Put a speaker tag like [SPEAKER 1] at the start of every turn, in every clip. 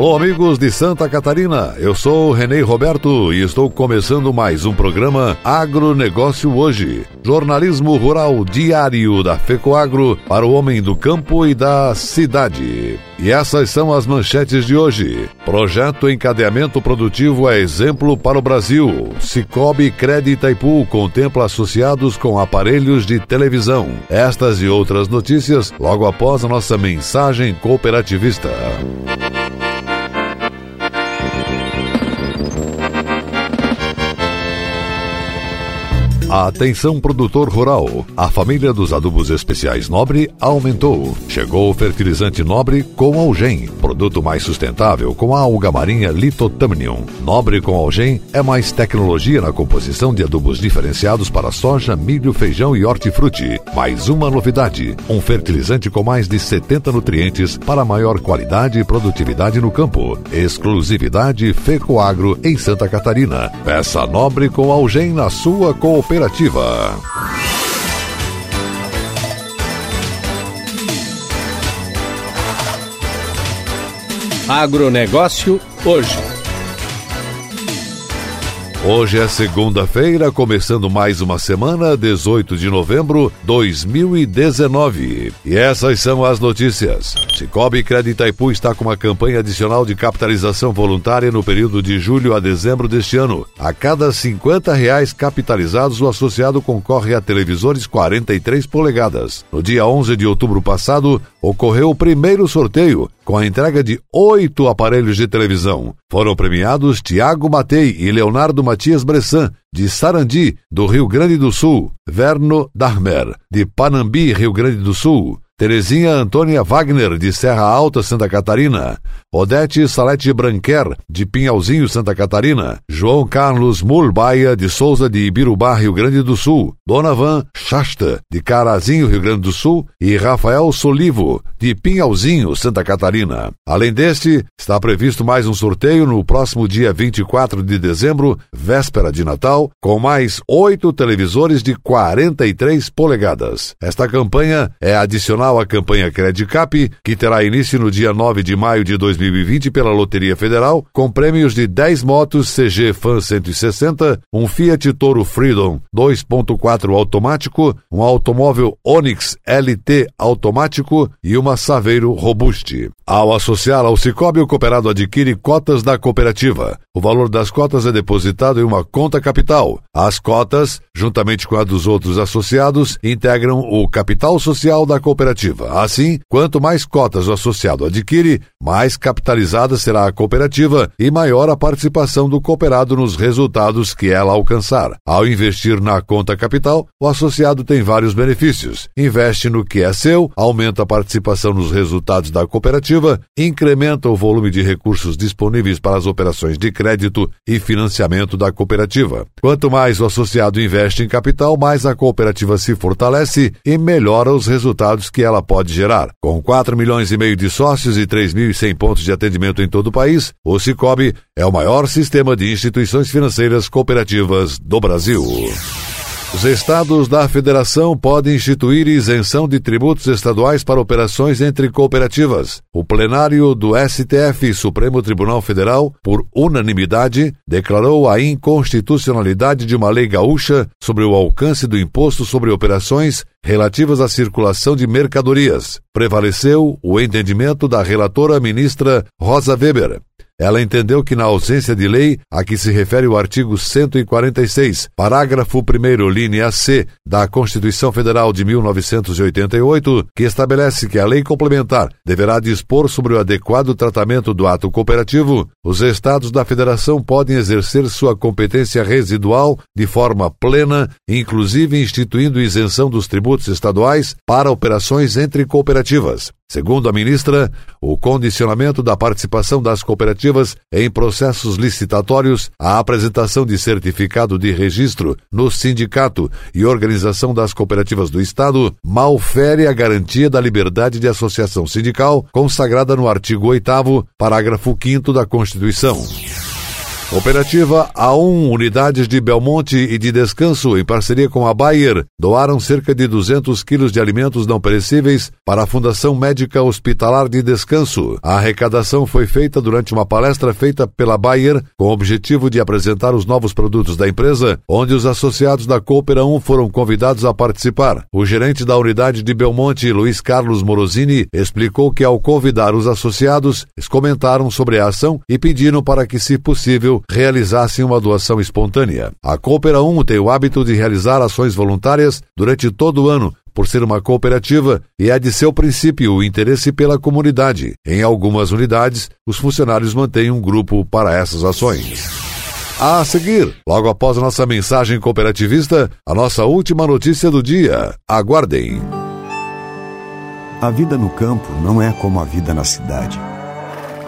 [SPEAKER 1] Alô, amigos de Santa Catarina. Eu sou Renê Roberto e estou começando mais um programa Agronegócio Hoje. Jornalismo rural diário da FECOAGro para o homem do campo e da cidade. E essas são as manchetes de hoje. Projeto Encadeamento Produtivo é exemplo para o Brasil. Cicobi Crédito Itaipu contempla associados com aparelhos de televisão. Estas e outras notícias logo após a nossa mensagem cooperativista. Thank you. Atenção produtor rural. A família dos adubos especiais Nobre aumentou. Chegou o fertilizante Nobre com Algem, produto mais sustentável com a alga marinha Litotamnium. Nobre com Algem é mais tecnologia na composição de adubos diferenciados para soja, milho, feijão e hortifruti. Mais uma novidade: um fertilizante com mais de 70 nutrientes para maior qualidade e produtividade no campo. Exclusividade Fecoagro em Santa Catarina. Peça Nobre com Algem na sua cooperativa Cooperativa.
[SPEAKER 2] Agronegócio hoje.
[SPEAKER 1] Hoje é segunda-feira, começando mais uma semana, 18 de novembro de 2019. E essas são as notícias. Cicobi Crédito Itaipu está com uma campanha adicional de capitalização voluntária no período de julho a dezembro deste ano. A cada 50 reais capitalizados, o associado concorre a televisores 43 polegadas. No dia 11 de outubro passado, ocorreu o primeiro sorteio, com a entrega de oito aparelhos de televisão. Foram premiados Tiago Matei e Leonardo Matias Bressan, de Sarandi, do Rio Grande do Sul, Verno Darmer, de Panambi, Rio Grande do Sul, Terezinha Antônia Wagner, de Serra Alta, Santa Catarina. Odete Salete Branquer, de Pinhalzinho, Santa Catarina. João Carlos Mulbaia, de Souza de Ibirubá, Rio Grande do Sul. Donavan Shasta, de Carazinho, Rio Grande do Sul. E Rafael Solivo, de Pinhalzinho, Santa Catarina. Além deste, está previsto mais um sorteio no próximo dia 24 de dezembro, véspera de Natal, com mais oito televisores de 43 polegadas. Esta campanha é adicional a campanha Credicap, que terá início no dia 9 de maio de 2020 pela Loteria Federal, com prêmios de 10 motos CG Fan 160, um Fiat Toro Freedom 2.4 automático, um automóvel Onix LT automático e uma Saveiro Robuste. Ao associar ao Cicobi, o cooperado adquire cotas da cooperativa. O valor das cotas é depositado em uma conta capital. As cotas, juntamente com a dos outros associados, integram o capital social da cooperativa. Assim, quanto mais cotas o associado adquire, mais capitalizada será a cooperativa e maior a participação do cooperado nos resultados que ela alcançar. Ao investir na conta capital, o associado tem vários benefícios. Investe no que é seu, aumenta a participação nos resultados da cooperativa, incrementa o volume de recursos disponíveis para as operações de crédito e financiamento da cooperativa. Quanto mais o associado investe em capital, mais a cooperativa se fortalece e melhora os resultados que ela pode gerar. Com 4 milhões e meio de sócios e 3.100 pontos de atendimento em todo o país, o Cicobi é o maior sistema de instituições financeiras cooperativas do Brasil. Os estados da federação podem instituir isenção de tributos estaduais para operações entre cooperativas. O plenário do STF, Supremo Tribunal Federal, por unanimidade, declarou a inconstitucionalidade de uma lei gaúcha sobre o alcance do imposto sobre operações relativas à circulação de mercadorias. Prevaleceu o entendimento da relatora ministra Rosa Weber. Ela entendeu que, na ausência de lei, a que se refere o artigo 146, parágrafo 1, linha C, da Constituição Federal de 1988, que estabelece que a lei complementar deverá dispor sobre o adequado tratamento do ato cooperativo, os Estados da Federação podem exercer sua competência residual de forma plena, inclusive instituindo isenção dos tributos estaduais para operações entre cooperativas. Segundo a ministra, o condicionamento da participação das cooperativas em processos licitatórios à apresentação de certificado de registro no sindicato e organização das cooperativas do Estado malfere a garantia da liberdade de associação sindical consagrada no artigo 8 parágrafo 5 da Constituição. Operativa A1 Unidades de Belmonte e de Descanso, em parceria com a Bayer, doaram cerca de 200 quilos de alimentos não perecíveis para a Fundação Médica Hospitalar de Descanso. A arrecadação foi feita durante uma palestra feita pela Bayer com o objetivo de apresentar os novos produtos da empresa, onde os associados da Coopera 1 foram convidados a participar. O gerente da unidade de Belmonte, Luiz Carlos Morosini, explicou que ao convidar os associados, eles comentaram sobre a ação e pediram para que, se possível, realizassem uma doação espontânea. A Coopera 1 tem o hábito de realizar ações voluntárias durante todo o ano, por ser uma cooperativa e é de seu princípio o interesse pela comunidade. Em algumas unidades, os funcionários mantêm um grupo para essas ações. A seguir, logo após a nossa mensagem cooperativista, a nossa última notícia do dia. Aguardem.
[SPEAKER 2] A vida no campo não é como a vida na cidade.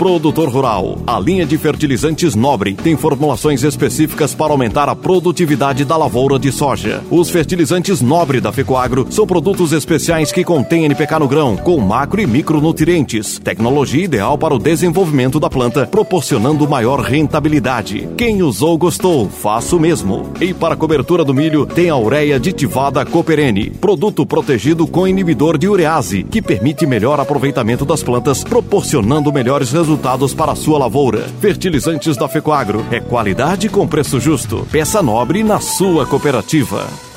[SPEAKER 3] produtor rural. A linha de fertilizantes Nobre tem formulações específicas para aumentar a produtividade da lavoura de soja. Os fertilizantes Nobre da Fecoagro são produtos especiais que contêm NPK no grão, com macro e micronutrientes. Tecnologia ideal para o desenvolvimento da planta, proporcionando maior rentabilidade. Quem usou gostou, faça o mesmo. E para cobertura do milho, tem a ureia aditivada Cooperene, produto protegido com inibidor de urease, que permite melhor aproveitamento das plantas, proporcionando melhores resultados resultados para a sua lavoura. Fertilizantes da Fecoagro é qualidade com preço justo. Peça nobre na sua cooperativa.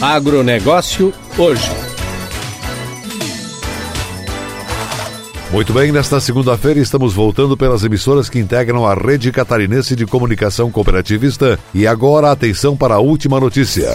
[SPEAKER 4] Agronegócio hoje.
[SPEAKER 1] Muito bem, nesta segunda-feira estamos voltando pelas emissoras que integram a rede catarinense de comunicação cooperativista e agora atenção para a última notícia.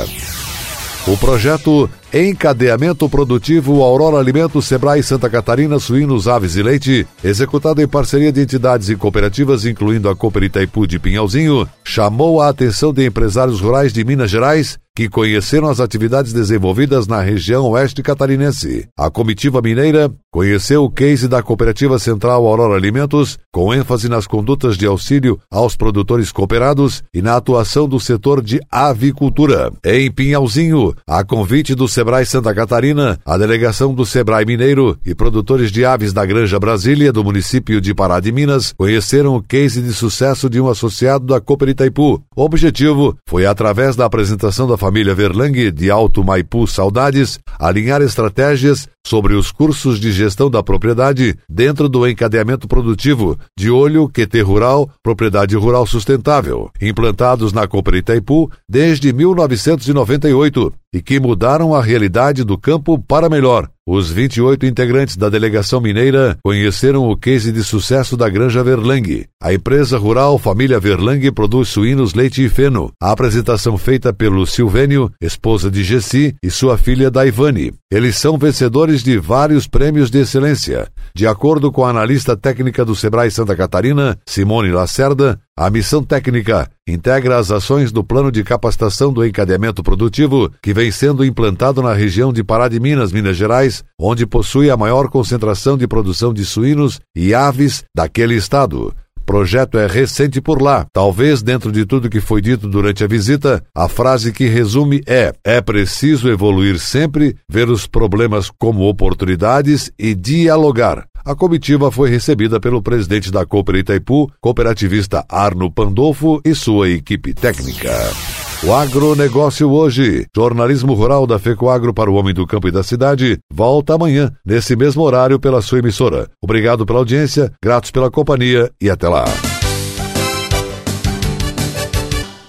[SPEAKER 1] O projeto Encadeamento Produtivo Aurora Alimentos Sebrae Santa Catarina Suínos Aves e Leite, executado em parceria de entidades e cooperativas, incluindo a Cooper Itaipu de Pinhalzinho, chamou a atenção de empresários rurais de Minas Gerais que conheceram as atividades desenvolvidas na região oeste catarinense. A comitiva mineira conheceu o case da Cooperativa Central Aurora Alimentos, com ênfase nas condutas de auxílio aos produtores cooperados e na atuação do setor de avicultura. Em Pinhalzinho, a convite do Sebrae Santa Catarina, a delegação do Sebrae Mineiro e produtores de aves da Granja Brasília, do município de Pará de Minas, conheceram o case de sucesso de um associado da Cooper Itaipu. O objetivo foi, através da apresentação da família Verlang de Alto Maipu Saudades, alinhar estratégias sobre os cursos de gestão da propriedade dentro do encadeamento produtivo, de olho QT Rural, Propriedade Rural Sustentável, implantados na Cooper Itaipu desde 1998 e que mudaram a realidade do campo para melhor. Os 28 integrantes da delegação mineira conheceram o case de sucesso da Granja Verlang. A empresa rural Família Verlang produz suínos, leite e feno. A apresentação feita pelo Silvênio, esposa de Gessi, e sua filha Daivane. Eles são vencedores de vários prêmios de excelência. De acordo com a analista técnica do Sebrae Santa Catarina, Simone Lacerda, a missão técnica integra as ações do Plano de Capacitação do Encadeamento Produtivo, que vem sendo implantado na região de Pará de Minas, Minas Gerais, onde possui a maior concentração de produção de suínos e aves daquele estado. Projeto é recente por lá. Talvez, dentro de tudo que foi dito durante a visita, a frase que resume é: é preciso evoluir sempre, ver os problemas como oportunidades e dialogar. A comitiva foi recebida pelo presidente da Cooper Itaipu, cooperativista Arno Pandolfo e sua equipe técnica. O agronegócio hoje. Jornalismo rural da FECOAGro para o homem do campo e da cidade. Volta amanhã, nesse mesmo horário, pela sua emissora. Obrigado pela audiência, gratos pela companhia e até lá.